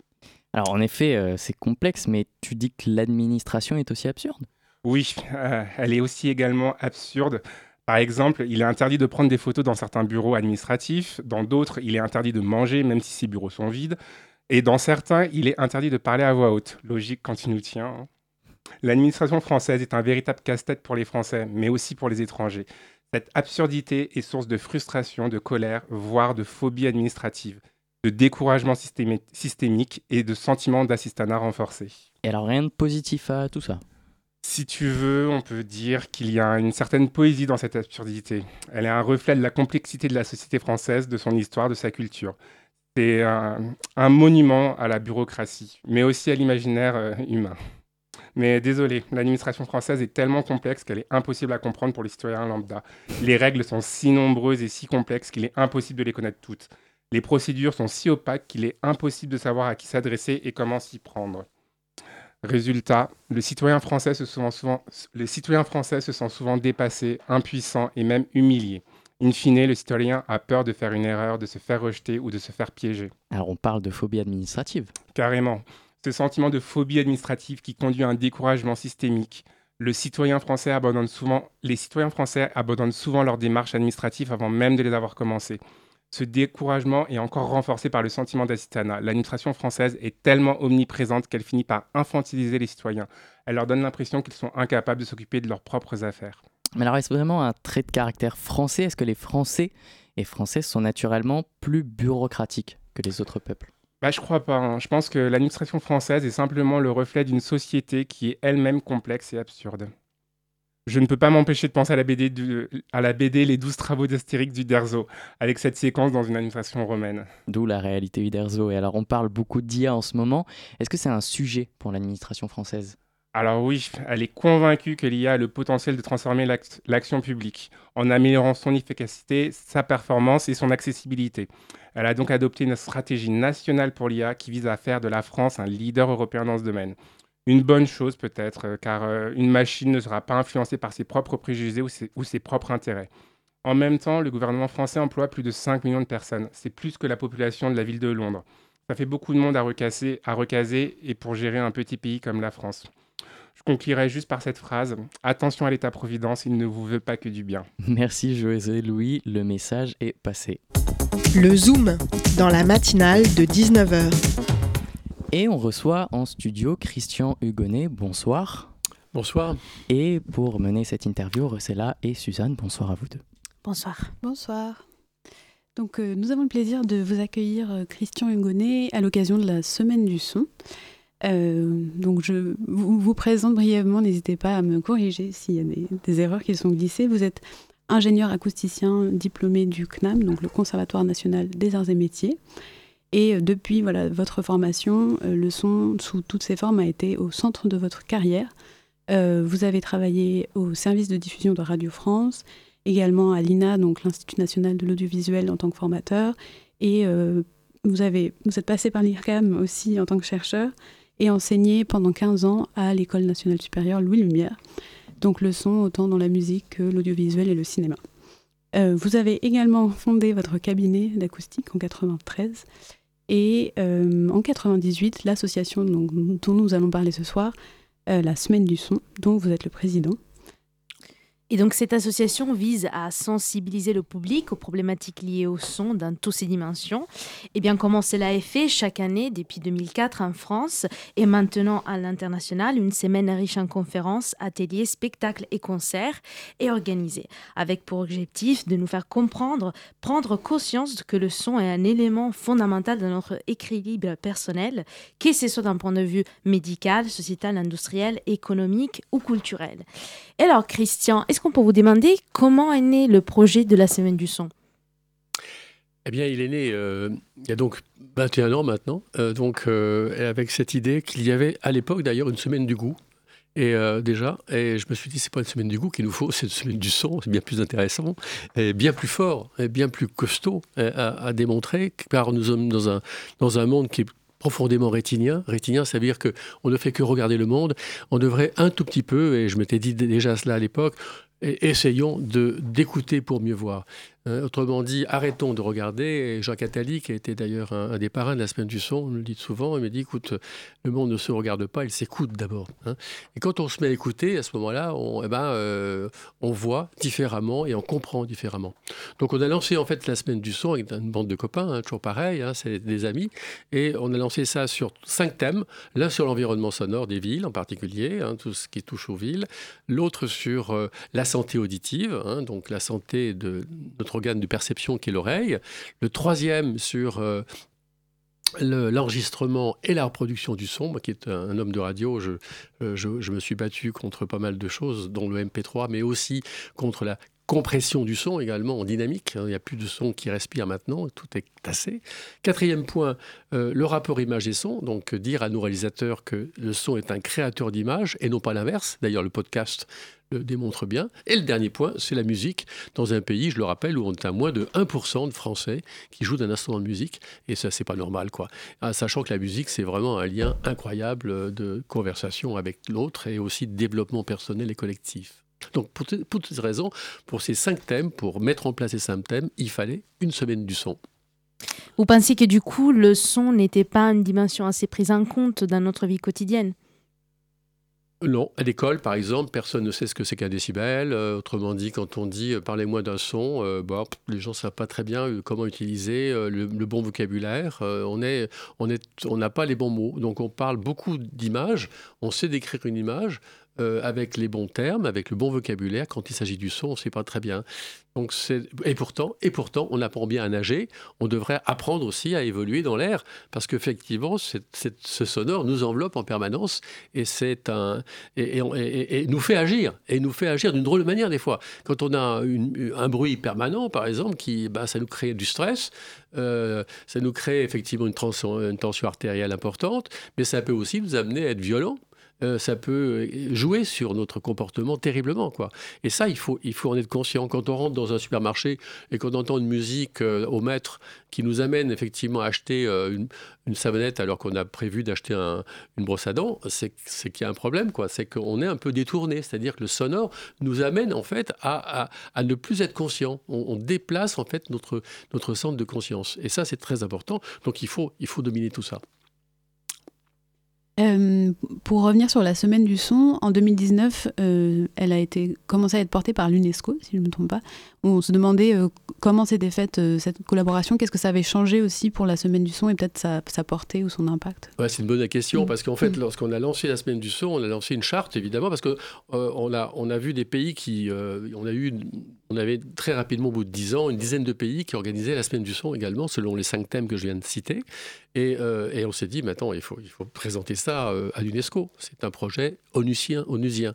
Alors en effet, euh, c'est complexe, mais tu dis que l'administration est aussi absurde Oui, euh, elle est aussi également absurde. Par exemple, il est interdit de prendre des photos dans certains bureaux administratifs, dans d'autres, il est interdit de manger même si ces bureaux sont vides, et dans certains, il est interdit de parler à voix haute. Logique quand il nous tient. Hein. L'administration française est un véritable casse-tête pour les Français, mais aussi pour les étrangers. Cette absurdité est source de frustration, de colère, voire de phobie administrative, de découragement systémique et de sentiment d'assistanat renforcé. Et alors rien de positif à tout ça? Si tu veux, on peut dire qu'il y a une certaine poésie dans cette absurdité. Elle est un reflet de la complexité de la société française, de son histoire, de sa culture. C'est un, monument à la bureaucratie, mais aussi à l'imaginaire euh, humain. Mais désolé, l'administration française est tellement complexe qu'elle est impossible à comprendre pour les citoyens lambda. Les règles sont si nombreuses et si complexes qu'il est impossible de les connaître toutes. Les procédures sont si opaques qu'il est impossible de savoir à qui s'adresser et comment s'y prendre. Résultat, le citoyen, français se souvent, le citoyen français se sent souvent dépassé, impuissant et même humilié. In fine, le citoyen a peur de faire une erreur, de se faire rejeter ou de se faire piéger. Alors on parle de phobie administrative. Carrément. Ce sentiment de phobie administrative qui conduit à un découragement systémique. Le citoyen français abandonne souvent, les citoyens français abandonnent souvent leurs démarches administratives avant même de les avoir commencées. Ce découragement est encore renforcé par le sentiment d'assistanat. L'administration française est tellement omniprésente qu'elle finit par infantiliser les citoyens. Elle leur donne l'impression qu'ils sont incapables de s'occuper de leurs propres affaires. Mais alors, est-ce vraiment un trait de caractère français? Est-ce que les Français et Françaises sont naturellement plus bureaucratiques que les autres peuples? Bah, je crois pas. Hein. Je pense que l'administration française est simplement le reflet d'une société qui est elle-même complexe et absurde. Je ne peux pas m'empêcher de penser à la, BD à la BD Les douze travaux d'Astérix du Derzo, avec cette séquence dans une administration romaine. D'où la réalité Uderzo. Et alors, on parle beaucoup d'IA en ce moment. Est-ce que c'est un sujet pour l'administration française? Alors oui, elle est convaincue que l'IA a le potentiel de transformer l'action publique en améliorant son efficacité, sa performance et son accessibilité. Elle a donc adopté une stratégie nationale pour l'IA qui vise à faire de la France un leader européen dans ce domaine. Une bonne chose peut-être, euh, car euh, une machine ne sera pas influencée par ses propres préjugés ou ses, ou ses propres intérêts. En même temps, le gouvernement français emploie plus de 5 millions de personnes. C'est plus que la population de la ville de Londres. Ça fait beaucoup de monde à, recasser, à recaser et pour gérer un petit pays comme la France. Je conclurai juste par cette phrase Attention à l'État-providence, il ne vous veut pas que du bien. Merci José Louis, le message est passé. Le Zoom, dans la matinale de 19h. Et on reçoit en studio Christian Hugonnet. Bonsoir. Bonsoir. Et pour mener cette interview, Rossella et Suzanne, bonsoir à vous deux. Bonsoir. Bonsoir. Donc, euh, nous avons le plaisir de vous accueillir, euh, Christian Hugonnet, à l'occasion de la Semaine du Son. Euh, donc je vous, présente brièvement, n'hésitez pas à me corriger s'il y a des, erreurs qui sont glissées. Vous êtes ingénieur acousticien diplômé du CNAM, donc le Conservatoire national des arts et métiers. Et euh, depuis voilà, votre formation, euh, le son sous toutes ses formes a été au centre de votre carrière. vous avez travaillé au service de diffusion de Radio France, également à l'INA, donc l'Institut national de l'audiovisuel en tant que formateur. Et vous, avez, vous êtes passé par l'IRCAM aussi en tant que chercheur et enseigné pendant 15 ans à l'École nationale supérieure Louis Lumière. Donc le son autant dans la musique que l'audiovisuel et le cinéma. Euh, vous avez également fondé votre cabinet d'acoustique en 93 et euh, en 98 l'association dont nous allons parler ce soir, euh, la Semaine du son, dont vous êtes le président. Et donc cette association vise à sensibiliser le public aux problématiques liées au son dans toutes ses dimensions. Et bien comment cela est fait chaque année depuis 2004 en France et maintenant à l'international, une semaine riche en conférences, ateliers, spectacles et concerts est organisée avec pour objectif de nous faire comprendre, prendre conscience que le son est un élément fondamental de notre équilibre personnel, que ce soit d'un point de vue médical, sociétal, industriel, économique ou culturel. Et alors Christian, est-ce peut vous demander comment est né le projet de la Semaine du Son eh bien, il est né euh, il y a donc 21 ans maintenant, euh, donc euh, avec cette idée qu'il y avait à l'époque d'ailleurs une semaine du goût. Et déjà, et je me suis dit, c'est pas une semaine du goût qu'il nous faut, c'est une semaine du son, c'est bien plus intéressant, bien plus fort, bien plus costaud à, à, démontrer, car nous sommes dans un, dans un monde qui est profondément rétinien. Rétinien, ça veut dire qu'on ne fait que regarder le monde. On devrait un tout petit peu, et je m'étais dit déjà cela à l'époque, essayons d'écouter pour mieux voir. Euh, autrement dit, arrêtons de regarder. Et Jacques Attali, qui été d'ailleurs un, des parrains de la semaine du son, on le dit souvent, il me dit écoute, le monde ne se regarde pas, il s'écoute d'abord. Hein. Et quand on se met à écouter, à ce moment-là, on, eh ben, euh, on voit différemment et on comprend différemment. Donc on a lancé en fait la semaine du son avec une bande de copains, hein, toujours pareil, hein, c'est des amis, et on a lancé ça sur cinq thèmes. L'un sur l'environnement sonore des villes en particulier, tout ce qui touche aux villes. L'autre sur euh, la santé auditive, donc la santé de notre organe de perception qui est l'oreille. Le troisième sur euh, l'enregistrement et la reproduction du son. Moi qui est un, homme de radio, euh, je, me suis battu contre pas mal de choses, dont le MP3, mais aussi contre la compression du son également en dynamique. Hein. Il n'y a plus de son qui respire maintenant, tout est tassé. Quatrième point, euh, le rapport image et son. Donc dire à nos réalisateurs que le son est un créateur d'image et non pas l'inverse. D'ailleurs, le podcast le démontre bien. Et le dernier point, c'est la musique. Dans un pays, je le rappelle, où on a moins de 1% de Français qui jouent d'un instrument de musique. Et ça, c'est pas normal, quoi. Ah, sachant que la musique, c'est vraiment un lien incroyable de conversation avec l'autre et aussi de développement personnel et collectif. Donc, pour, toutes ces raisons, pour ces cinq thèmes, pour mettre en place ces cinq thèmes, il fallait une semaine du son. Vous pensez que du coup, le son n'était pas une dimension assez prise en compte dans notre vie quotidienne? Non, à l'école, par exemple, personne ne sait ce que c'est qu'un décibel. Euh, autrement dit, quand on dit euh, parlez-moi d'un son, euh, bah, les gens ne savent pas très bien comment utiliser le, bon vocabulaire. on est, on est, on n'a pas les bons mots. Donc on parle beaucoup d'images. On sait décrire une image, euh, avec les bons termes, avec le bon vocabulaire. Quand il s'agit du son, on ne sait pas très bien. Donc et pourtant, et pourtant, on apprend bien à nager. On devrait apprendre aussi à évoluer dans l'air, parce qu'effectivement, ce sonore nous enveloppe en permanence et un et, nous fait agir et nous fait agir d'une drôle de manière des fois. Quand on a un bruit permanent, par exemple, qui, bah, ça nous crée du stress. Euh, ça nous crée effectivement une, une tension artérielle importante, mais ça peut aussi nous amener à être violent euh, ça peut jouer sur notre comportement terriblement. Quoi. Et ça, il faut, il faut en être conscient. Quand on rentre dans un supermarché et qu'on entend une musique euh, au maître qui nous amène effectivement à acheter euh, une, une, savonnette alors qu'on a prévu d'acheter une brosse à dents, c'est qu'il y a un problème. quoi. C'est qu'on est un peu détourné. C'est-à-dire que le sonore nous amène en fait à, à, à ne plus être conscient. On, on, déplace en fait notre, notre centre de conscience. Et ça, c'est très important. Donc il faut, il faut dominer tout ça. Euh, pour revenir sur la semaine du son, en 2019, euh, elle a été commencé à être portée par l'UNESCO, si je ne me trompe pas. On se demandait euh, comment s'était faite cette collaboration, qu'est-ce que ça avait changé aussi pour la semaine du son et peut-être sa, portée ou son impact? Ouais, c'est une bonne question parce qu'en fait, mm. lorsqu'on a lancé la semaine du son, on a lancé une charte évidemment parce que on a on a vu des pays qui on a eu on avait très rapidement, au bout de dix ans, une dizaine de pays qui organisaient la semaine du son également, selon les cinq thèmes que je viens de citer. Et, et on s'est dit, maintenant, il faut, il faut présenter ça euh, à l'UNESCO. C'est un projet onusien, onusien.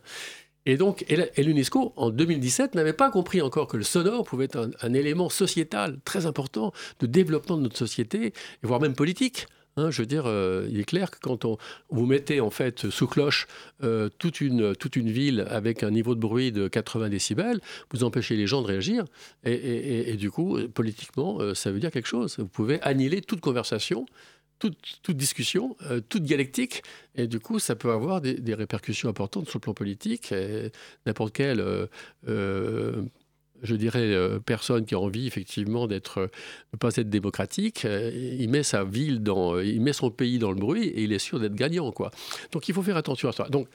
Et donc, et l'UNESCO, en 2017, n'avait pas compris encore que le sonore pouvait être un, élément sociétal très important de développement de notre société, voire même politique. Hein, je veux dire, euh, il est clair que quand on, vous mettez en fait sous cloche euh, toute, une, toute une ville avec un niveau de bruit de 80 décibels, vous empêchez les gens de réagir. Et, du coup, politiquement, ça veut dire quelque chose. Vous pouvez annihiler toute conversation toute, discussion, euh, toute dialectique, et du coup, ça peut avoir des, répercussions importantes sur le plan politique. N'importe euh, euh, je dirais, personne qui a envie effectivement d'être, ne pas être démocratique, il met sa ville dans, il met son pays dans le bruit et il est sûr d'être gagnant, quoi. Donc, il faut faire attention à ça. Donc,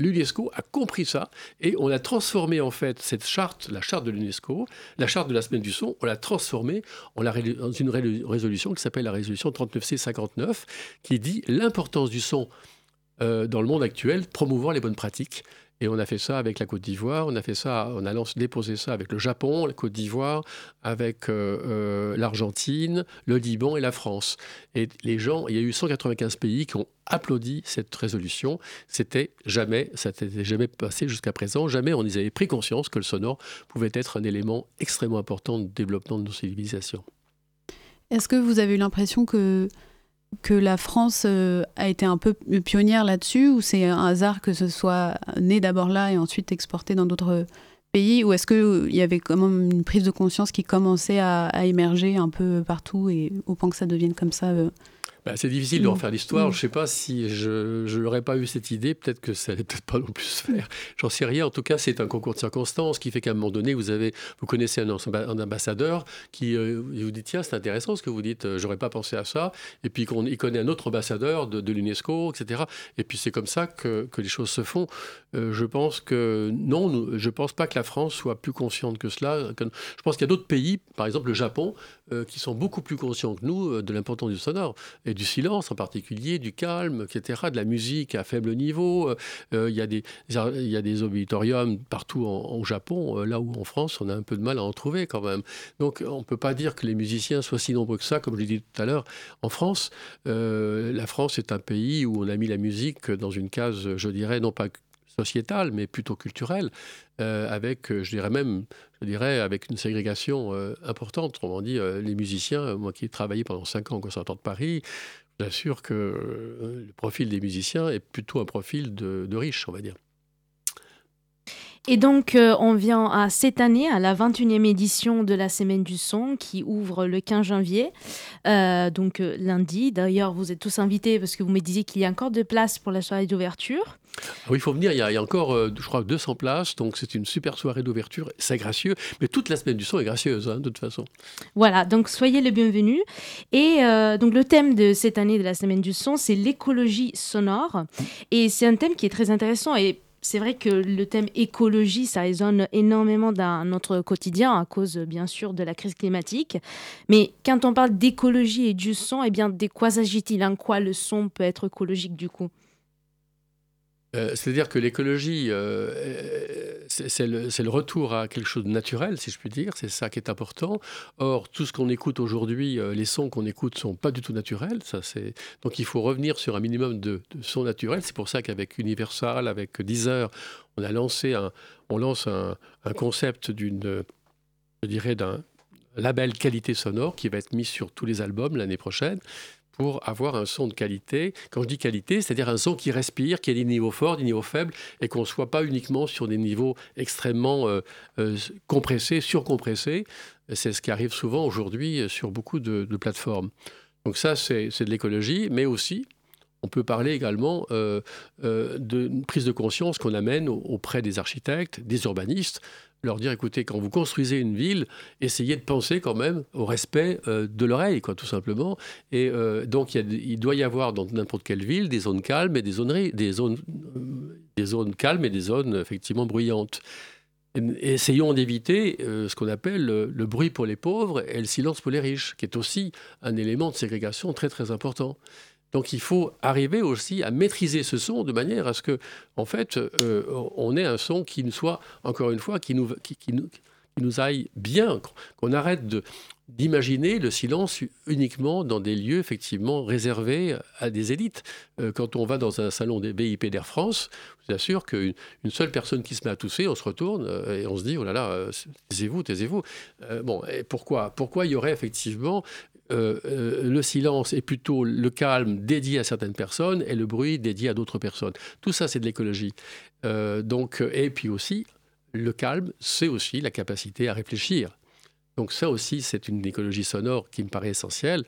l'UNESCO a compris ça et on a transformé en fait cette charte, la charte de l'UNESCO, la charte de la semaine du son, on l'a transformée en dans une résolution qui s'appelle la résolution 39C59 qui dit l'importance du son euh, dans le monde actuel, promouvoir les bonnes pratiques et on a fait ça avec la Côte d'Ivoire, on a fait ça, on a déposé ça avec le Japon, la Côte d'Ivoire, avec euh, euh, l'Argentine, le Liban et la France. Et les gens, il y a eu 195 pays qui ont applaudi cette résolution. C'était jamais, ça n'était jamais passé jusqu'à présent. Jamais on y avait pris conscience que le sonore pouvait être un élément extrêmement important de développement de nos civilisations. Est-ce que vous avez eu l'impression que que la France euh, a été un peu pionnière là-dessus ou c'est un hasard que ce soit né d'abord là et ensuite exporté dans d'autres pays ou est-ce qu'il y avait quand même une prise de conscience qui commençait à, émerger un peu partout et au point que ça devienne comme ça euh, bah, c'est difficile de mm. refaire l'histoire. Mm. Je ne sais pas si je n'aurais pas eu cette idée, peut-être que ça n'allait peut-être pas non plus se faire. J'en sais rien. En tout cas, c'est un concours de circonstances qui fait qu'à un moment donné, vous, avez, vous connaissez un, ambassadeur qui euh, vous dit Tiens, c'est intéressant ce que vous dites, euh, j'aurais pas pensé à ça. Et puis il connaît un autre ambassadeur de, l'UNESCO, etc. Et puis c'est comme ça que, que, les choses se font. Euh, je pense que non, je ne pense pas que la France soit plus consciente que cela. je pense qu'il y a d'autres pays, par exemple le Japon, qui sont beaucoup plus conscients que nous de l'importance du sonore et du silence en particulier, du calme, etc., de la musique à faible niveau. Euh, il y, a des, y des auditoriums partout en, Japon, euh, là où en France, on a un peu de mal à en trouver quand même. Donc on ne peut pas dire que les musiciens soient si nombreux que ça, comme je l'ai dit tout à l'heure. En France, euh, la France est un pays où on a mis la musique dans une case, je dirais, non pas sociétale, mais plutôt culturelle, avec, je dirais même, je dirais, avec une ségrégation importante. Autrement dit, les musiciens, moi qui ai travaillé pendant cinq ans au Conservatoire de Paris, j'assure que le profil des musiciens est plutôt un profil de, de riches, on va dire. Et donc, euh, on vient à cette année, à la 21e édition de la Semaine du Son, qui ouvre le 15 janvier, euh, donc euh, lundi. D'ailleurs, vous êtes tous invités parce que vous me disiez qu'il y a encore de place pour la soirée d'ouverture. Ah oui, il faut venir, il y, a, encore, je crois, 200 places, donc c'est une super soirée d'ouverture, c'est gracieux, mais toute la Semaine du Son est gracieuse, hein, de toute façon. Voilà, donc soyez les bienvenus. Et donc le thème de cette année de la Semaine du Son, c'est l'écologie sonore. Et c'est un thème qui est très intéressant et c'est vrai que le thème écologie, ça résonne énormément dans notre quotidien à cause, bien sûr, de la crise climatique. Mais quand on parle d'écologie et du son, eh bien, de quoi s'agit-il? En quoi le son peut être écologique du coup? Euh, c'est-à-dire que l'écologie, euh, euh, c'est le, retour à quelque chose de naturel, si je puis dire. C'est ça qui est important. Or, tout ce qu'on écoute aujourd'hui, les sons qu'on écoute sont pas du tout naturels. Donc, il faut revenir sur un minimum de, sons naturels. C'est pour ça qu'avec Universal, avec Deezer, on a lancé un, on lance un, un concept d'une, je dirais, d'un label qualité sonore qui va être mis sur tous les albums l'année prochaine pour avoir un son de qualité. Quand je dis qualité, c'est-à-dire un son qui respire, qui a des niveaux forts, des niveaux faibles, et qu'on ne soit pas uniquement sur des niveaux extrêmement euh, euh, compressés, surcompressés. C'est ce qui arrive souvent aujourd'hui sur beaucoup de, plateformes. Donc ça, c'est de l'écologie, mais aussi, on peut parler également euh, d'une prise de conscience qu'on amène auprès des architectes, des urbanistes, leur dire écoutez, quand vous construisez une ville, essayez de penser quand même au respect euh, de l'oreille, quoi, tout simplement. Et euh, donc, il, doit y avoir dans n'importe quelle ville des zones calmes et des zones, des zones, euh, des zones calmes et des zones effectivement bruyantes. essayons d'éviter ce qu'on appelle le, bruit pour les pauvres et le silence pour les riches, qui est aussi un élément de ségrégation très très important. Donc il faut arriver aussi à maîtriser ce son de manière à ce que, en fait, euh, on ait un son qui nous soit, encore une fois, qui nous, qui, nous, nous aille bien, qu'on arrête de, d'imaginer le silence uniquement dans des lieux effectivement réservés à des élites. Euh, quand on va dans un salon des BIP d'Air France, je vous assure qu'une une seule personne qui se met à tousser, on se retourne euh, et on se dit, oh là là, taisez-vous, taisez-vous. bon, et pourquoi Pourquoi il y aurait effectivement euh, euh, le silence est plutôt le calme dédié à certaines personnes et le bruit dédié à d'autres personnes. Tout ça, c'est de l'écologie. Euh, donc, et puis aussi, le calme, c'est aussi la capacité à réfléchir. Donc ça aussi, c'est une écologie sonore qui me paraît essentielle.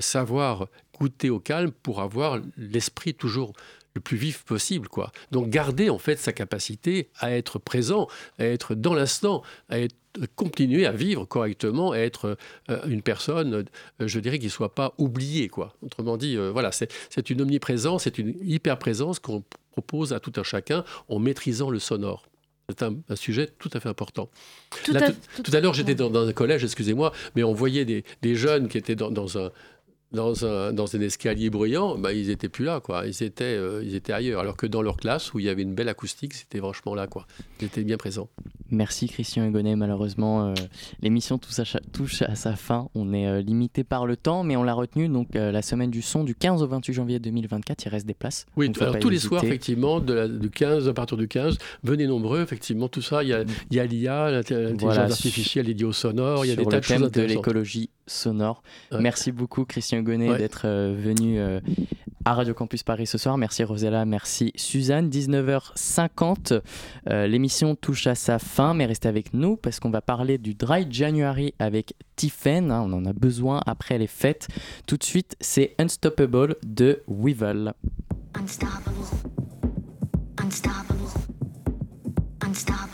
savoir goûter au calme pour avoir l'esprit toujours le plus vif possible. Quoi. Donc garder en fait sa capacité à être présent, à être dans l'instant, à être continuer à vivre correctement, à être euh, une personne, euh, je dirais, qui ne soit pas oubliée. Quoi. Autrement dit, euh, voilà, c'est une omniprésence, c'est une hyper-présence qu'on propose à tout un chacun en maîtrisant le sonore. C'est un, sujet tout à fait important. Tout, à, l'heure, j'étais dans, un collège, excusez-moi, mais on voyait des, jeunes qui étaient dans un, dans un, dans un escalier bruyant, bah, ils n'étaient plus là, quoi. Ils étaient, euh, ils étaient ailleurs. Alors que dans leur classe, où il y avait une belle acoustique, c'était franchement là, quoi. Ils étaient bien présents. Merci Christian Hugonnet. Malheureusement, euh, l'émission touche, à sa fin. On est euh, limité par le temps, mais on l'a retenu. Donc, la semaine du son, du 15 au 28 janvier 2024, il reste des places. Oui, alors, tous les soirs, effectivement, de, la, de 15, à partir du 15, venez nombreux, effectivement, tout ça. Il y a l'IA, l'intelligence artificielle, l'idiot sonore, il y a des tas de choses de l'écologie sonore. Merci beaucoup, Christian Gonnet, d'être euh, venu euh, à Radio Campus Paris ce soir. Merci Rosella, merci Suzanne. 19h50, euh, l'émission touche à sa fin, mais restez avec nous parce qu'on va parler du Dry January avec Tiffen. Hein, on en a besoin après les fêtes. Tout de suite, c'est Unstoppable de Weevil. Unstoppable. Unstoppable. Unstoppable. Unstoppable.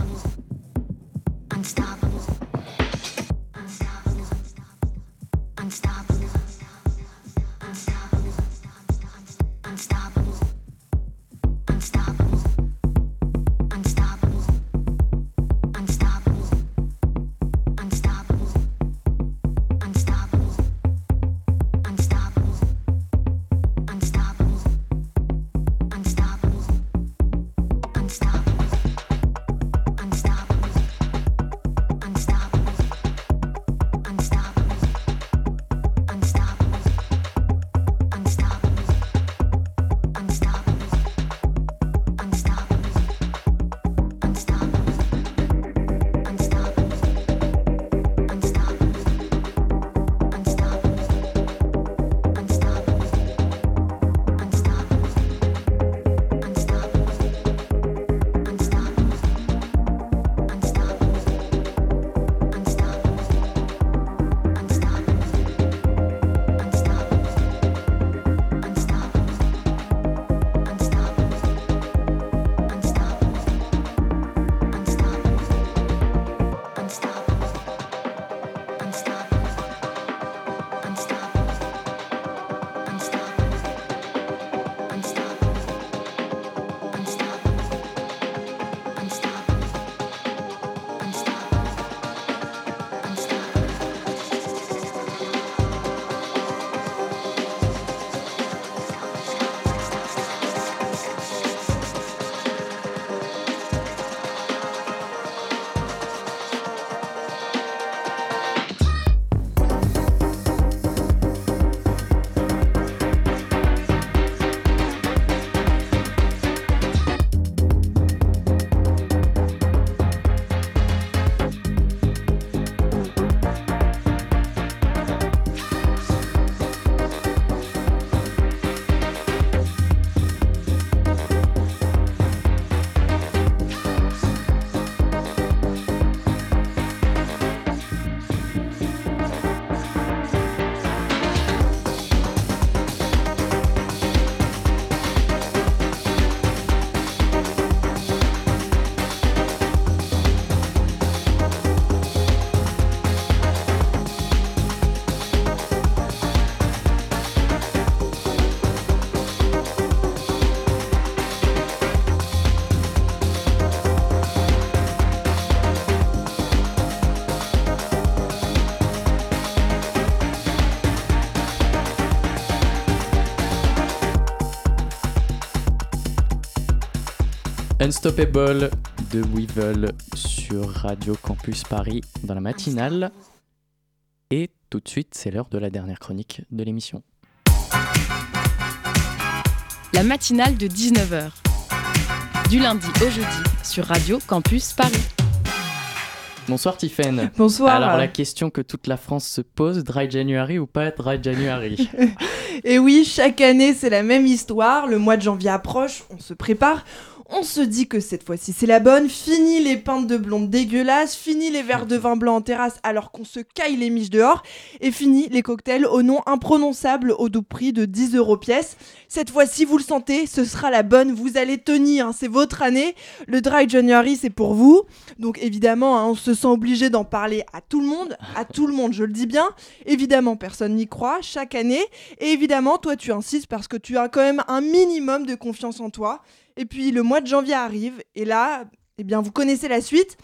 Unstoppable de Weevil sur Radio Campus Paris dans la matinale. Et tout de suite, c'est l'heure de la dernière chronique de l'émission. La matinale de 19h. Du lundi au jeudi sur Radio Campus Paris. Bonsoir Tiffaine. Bonsoir. Alors la question que toute la France se pose, Dry January ou pas Dry January? Et oui, chaque année c'est la même histoire, le mois de janvier approche, on se prépare, on se dit que cette fois-ci c'est la bonne. Fini les pintes de blonde dégueulasses, fini les verres de vin blanc en terrasse alors qu'on se caille les miches dehors, et fini les cocktails au nom imprononçable au doux prix de 10 euros pièce. Cette fois-ci, vous le sentez, ce sera la bonne, vous allez tenir, hein, c'est votre année. Le Dry January, c'est pour vous. Donc évidemment, hein, on se sent obligé d'en parler à tout le monde, à tout le monde, je le dis bien. Évidemment, personne n'y croit, chaque année. Et évidemment, toi, tu insistes parce que tu as quand même un minimum de confiance en toi. Et puis le mois de janvier arrive, et là, eh bien, vous connaissez la suite.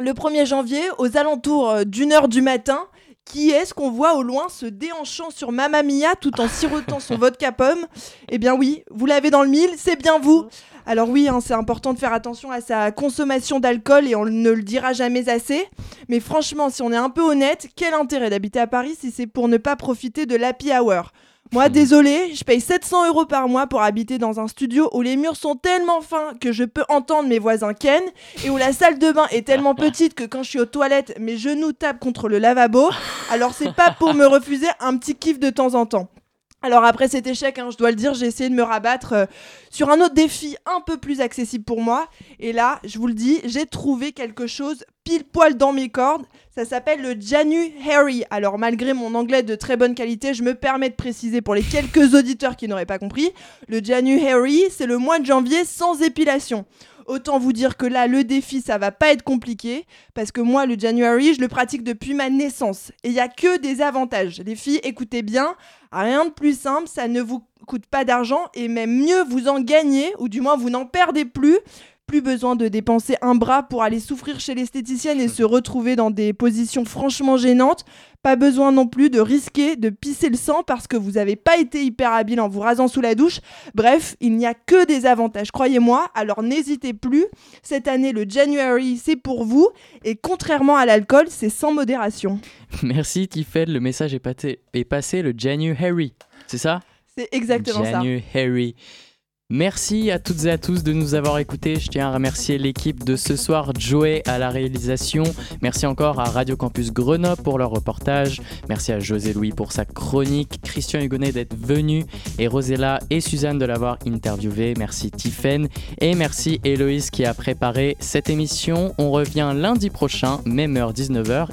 Le 1er janvier, aux alentours euh, d'une heure du matin, qui est-ce qu'on voit au loin se déhanchant sur Mamma Mia tout en sirotant son vodka pomme? Eh bien oui, vous l'avez dans le mille, c'est bien vous. Alors oui, hein, c'est important de faire attention à sa consommation d'alcool et on ne le dira jamais assez. Mais franchement, si on est un peu honnête, quel intérêt d'habiter à Paris si c'est pour ne pas profiter de l'happy hour? Moi, désolé, je paye 700 euros par mois pour habiter dans un studio où les murs sont tellement fins que je peux entendre mes voisins ken et où la salle de bain est tellement petite que quand je suis aux toilettes, mes genoux tapent contre le lavabo. Alors, c'est pas pour me refuser un petit kiff de temps en temps. Alors après cet échec, hein, je dois le dire, j'ai essayé de me rabattre euh, sur un autre défi un peu plus accessible pour moi. Et là, je vous le dis, j'ai trouvé quelque chose pile poil dans mes cordes. Ça s'appelle le Janu Harry. Alors malgré mon anglais de très bonne qualité, je me permets de préciser pour les quelques auditeurs qui n'auraient pas compris, le Janu Harry, c'est le mois de janvier sans épilation. Autant vous dire que là, le défi, ça va pas être compliqué, parce que moi, le January, je le pratique depuis ma naissance. Et il y a que des avantages. Les filles, écoutez bien, rien de plus simple, ça ne vous coûte pas d'argent, et même mieux, vous en gagnez, ou du moins, vous n'en perdez plus. Plus besoin de dépenser un bras pour aller souffrir chez l'esthéticienne et se retrouver dans des positions franchement gênantes. Pas besoin non plus de risquer de pisser le sang parce que vous n'avez pas été hyper habile en vous rasant sous la douche. Bref, il n'y a que des avantages, croyez-moi. Alors n'hésitez plus. Cette année, le January, c'est pour vous. Et contrairement à l'alcool, c'est sans modération. Merci Tiffel, le message est, est passé, le January. C'est ça? C'est exactement ça. January. Merci à toutes et à tous de nous avoir écoutés. Je tiens à remercier l'équipe de ce soir, Joey à la réalisation. Merci encore à Radio Campus Grenoble pour leur reportage. Merci à José Louis pour sa chronique, Christian Hugonnet d'être venu et Rosella et Suzanne de l'avoir interviewé. Merci Tiffen et merci Héloïse qui a préparé cette émission. On revient lundi prochain, même heure 19h.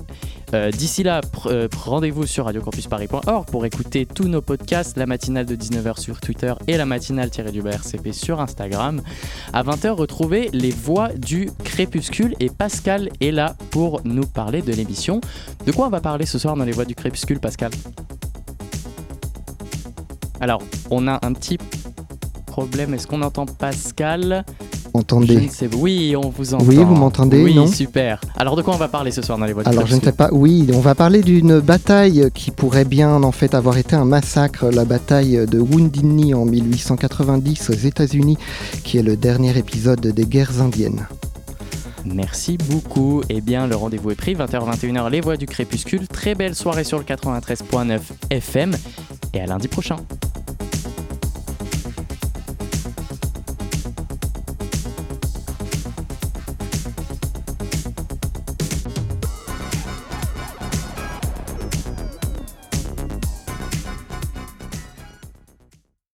Euh, d'ici là, euh, rendez-vous sur radiocampusparis.org pour écouter tous nos podcasts, la matinale de 19h sur Twitter et la matinale-du RCP sur Instagram. À 20h, retrouvez les voix du crépuscule et Pascal est là pour nous parler de l'émission. De quoi on va parler ce soir dans les voix du crépuscule, Pascal? Alors, on a un petit problème. Est-ce qu'on entend Pascal? Oui, on vous entend. Oui, vous m'entendez Oui, super. Alors de quoi on va parler ce soir dans les voitures Alors je ne sais pas. Oui, on va parler d'une bataille qui pourrait bien en fait avoir été un massacre, la bataille de Woundini en 1890 aux États-Unis, qui est le dernier épisode des guerres indiennes. Merci beaucoup. Eh bien, le rendez-vous est pris, 20h-21h, les voix du crépuscule. Très belle soirée sur le 93.9 FM et à lundi prochain.